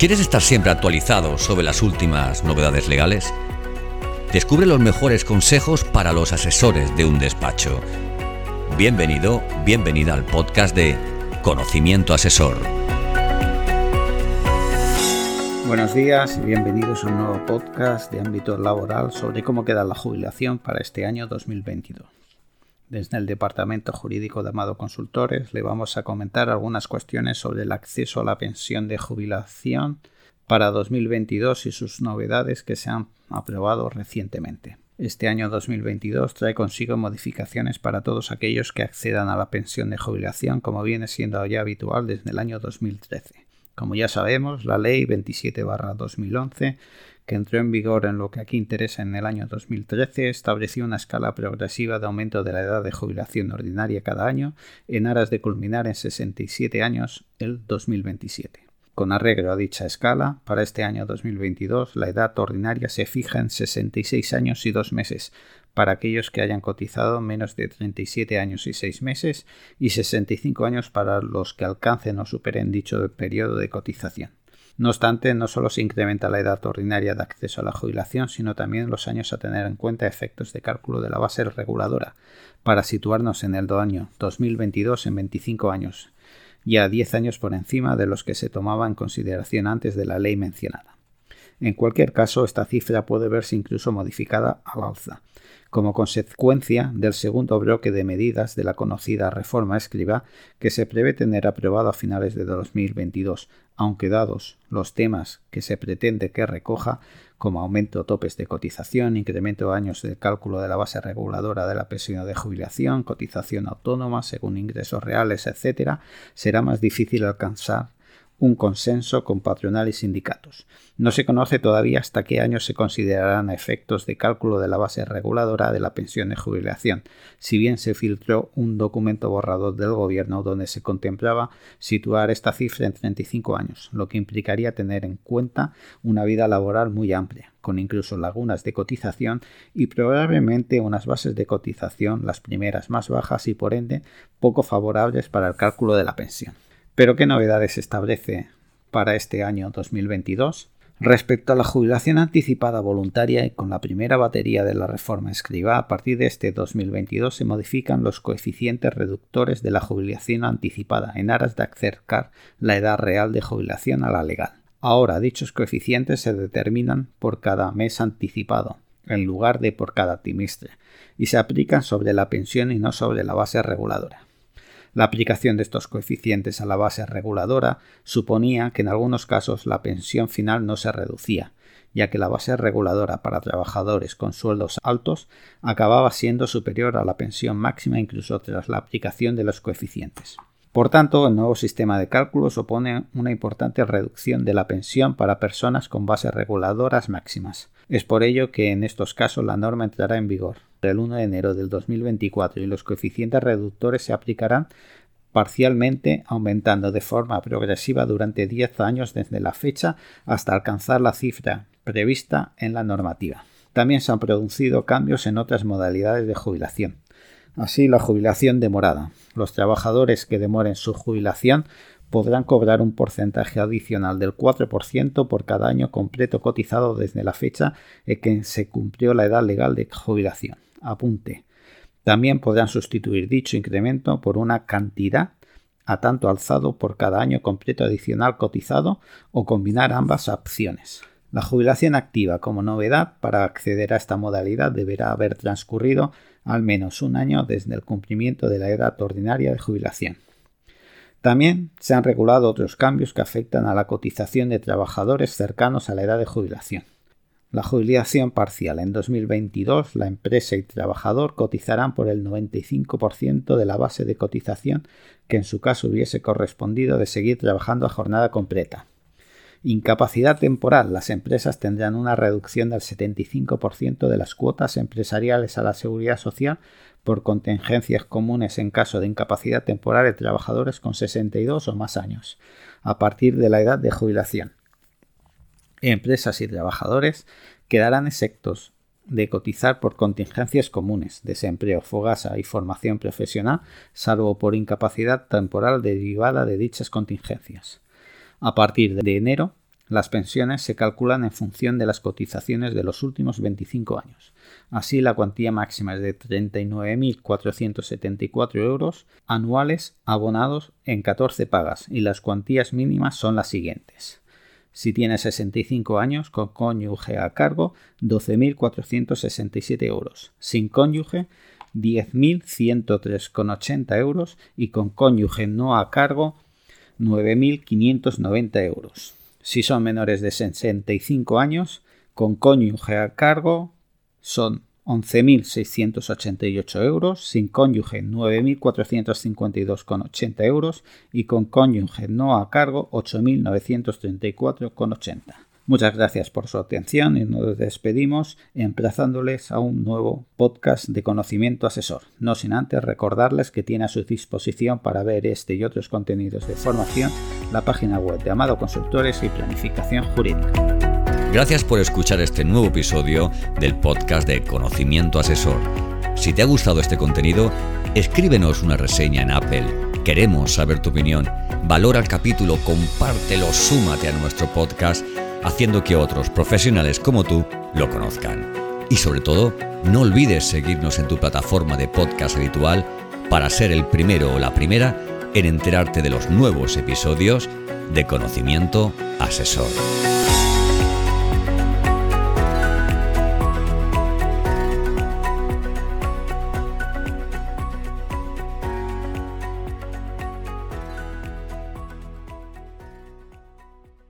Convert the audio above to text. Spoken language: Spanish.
¿Quieres estar siempre actualizado sobre las últimas novedades legales? Descubre los mejores consejos para los asesores de un despacho. Bienvenido, bienvenida al podcast de Conocimiento Asesor. Buenos días y bienvenidos a un nuevo podcast de ámbito laboral sobre cómo queda la jubilación para este año 2022. Desde el Departamento Jurídico de Amado Consultores le vamos a comentar algunas cuestiones sobre el acceso a la pensión de jubilación para 2022 y sus novedades que se han aprobado recientemente. Este año 2022 trae consigo modificaciones para todos aquellos que accedan a la pensión de jubilación como viene siendo ya habitual desde el año 2013. Como ya sabemos, la Ley 27-2011 que entró en vigor en lo que aquí interesa en el año 2013, estableció una escala progresiva de aumento de la edad de jubilación ordinaria cada año en aras de culminar en 67 años el 2027. Con arreglo a dicha escala, para este año 2022 la edad ordinaria se fija en 66 años y 2 meses para aquellos que hayan cotizado menos de 37 años y 6 meses y 65 años para los que alcancen o superen dicho periodo de cotización. No obstante, no solo se incrementa la edad ordinaria de acceso a la jubilación, sino también los años a tener en cuenta efectos de cálculo de la base reguladora, para situarnos en el año 2022 en 25 años, ya 10 años por encima de los que se tomaba en consideración antes de la ley mencionada. En cualquier caso, esta cifra puede verse incluso modificada al alza, como consecuencia del segundo bloque de medidas de la conocida reforma escriba que se prevé tener aprobado a finales de 2022, aunque dados los temas que se pretende que recoja, como aumento topes de cotización, incremento de años de cálculo de la base reguladora de la pensión de jubilación, cotización autónoma según ingresos reales, etc., será más difícil alcanzar un consenso con patronal y sindicatos. No se conoce todavía hasta qué año se considerarán efectos de cálculo de la base reguladora de la pensión de jubilación, si bien se filtró un documento borrador del gobierno donde se contemplaba situar esta cifra en 35 años, lo que implicaría tener en cuenta una vida laboral muy amplia, con incluso lagunas de cotización y probablemente unas bases de cotización, las primeras más bajas y por ende poco favorables para el cálculo de la pensión. Pero ¿qué novedades establece para este año 2022? Respecto a la jubilación anticipada voluntaria y con la primera batería de la reforma escriba, a partir de este 2022 se modifican los coeficientes reductores de la jubilación anticipada en aras de acercar la edad real de jubilación a la legal. Ahora dichos coeficientes se determinan por cada mes anticipado, en lugar de por cada trimestre, y se aplican sobre la pensión y no sobre la base reguladora. La aplicación de estos coeficientes a la base reguladora suponía que en algunos casos la pensión final no se reducía, ya que la base reguladora para trabajadores con sueldos altos acababa siendo superior a la pensión máxima incluso tras la aplicación de los coeficientes. Por tanto, el nuevo sistema de cálculo supone una importante reducción de la pensión para personas con bases reguladoras máximas. Es por ello que en estos casos la norma entrará en vigor el 1 de enero del 2024 y los coeficientes reductores se aplicarán parcialmente aumentando de forma progresiva durante 10 años desde la fecha hasta alcanzar la cifra prevista en la normativa. También se han producido cambios en otras modalidades de jubilación. Así, la jubilación demorada. Los trabajadores que demoren su jubilación podrán cobrar un porcentaje adicional del 4% por cada año completo cotizado desde la fecha en que se cumplió la edad legal de jubilación. Apunte. También podrán sustituir dicho incremento por una cantidad a tanto alzado por cada año completo adicional cotizado o combinar ambas opciones. La jubilación activa como novedad para acceder a esta modalidad deberá haber transcurrido al menos un año desde el cumplimiento de la edad ordinaria de jubilación. También se han regulado otros cambios que afectan a la cotización de trabajadores cercanos a la edad de jubilación. La jubilación parcial en 2022, la empresa y trabajador cotizarán por el 95% de la base de cotización que en su caso hubiese correspondido de seguir trabajando a jornada completa. Incapacidad temporal. Las empresas tendrán una reducción del 75% de las cuotas empresariales a la seguridad social por contingencias comunes en caso de incapacidad temporal de trabajadores con 62 o más años, a partir de la edad de jubilación. Empresas y trabajadores quedarán exentos de cotizar por contingencias comunes, desempleo, fogasa y formación profesional, salvo por incapacidad temporal derivada de dichas contingencias. A partir de enero, Las pensiones se calculan en función de las cotizaciones de los últimos 25 años. Así, la cuantía máxima es de 39.474 euros anuales abonados en 14 pagas y las cuantías mínimas son las siguientes. Si tiene 65 años, con cónyuge a cargo, 12.467 euros. Sin cónyuge, 10.103,80 euros y con cónyuge no a cargo, 9.590 euros. Si son menores de 65 años, con cónyuge a cargo son 11.688 euros, sin cónyuge 9.452,80 euros y con cónyuge no a cargo 8.934,80. Muchas gracias por su atención y nos despedimos emplazándoles a un nuevo podcast de conocimiento asesor, no sin antes recordarles que tiene a su disposición para ver este y otros contenidos de formación la página web de Amado Consultores y Planificación Jurídica. Gracias por escuchar este nuevo episodio del podcast de Conocimiento Asesor. Si te ha gustado este contenido, escríbenos una reseña en Apple. Queremos saber tu opinión. Valora el capítulo, compártelo, súmate a nuestro podcast haciendo que otros profesionales como tú lo conozcan. Y sobre todo, no olvides seguirnos en tu plataforma de podcast habitual para ser el primero o la primera en enterarte de los nuevos episodios de Conocimiento Asesor.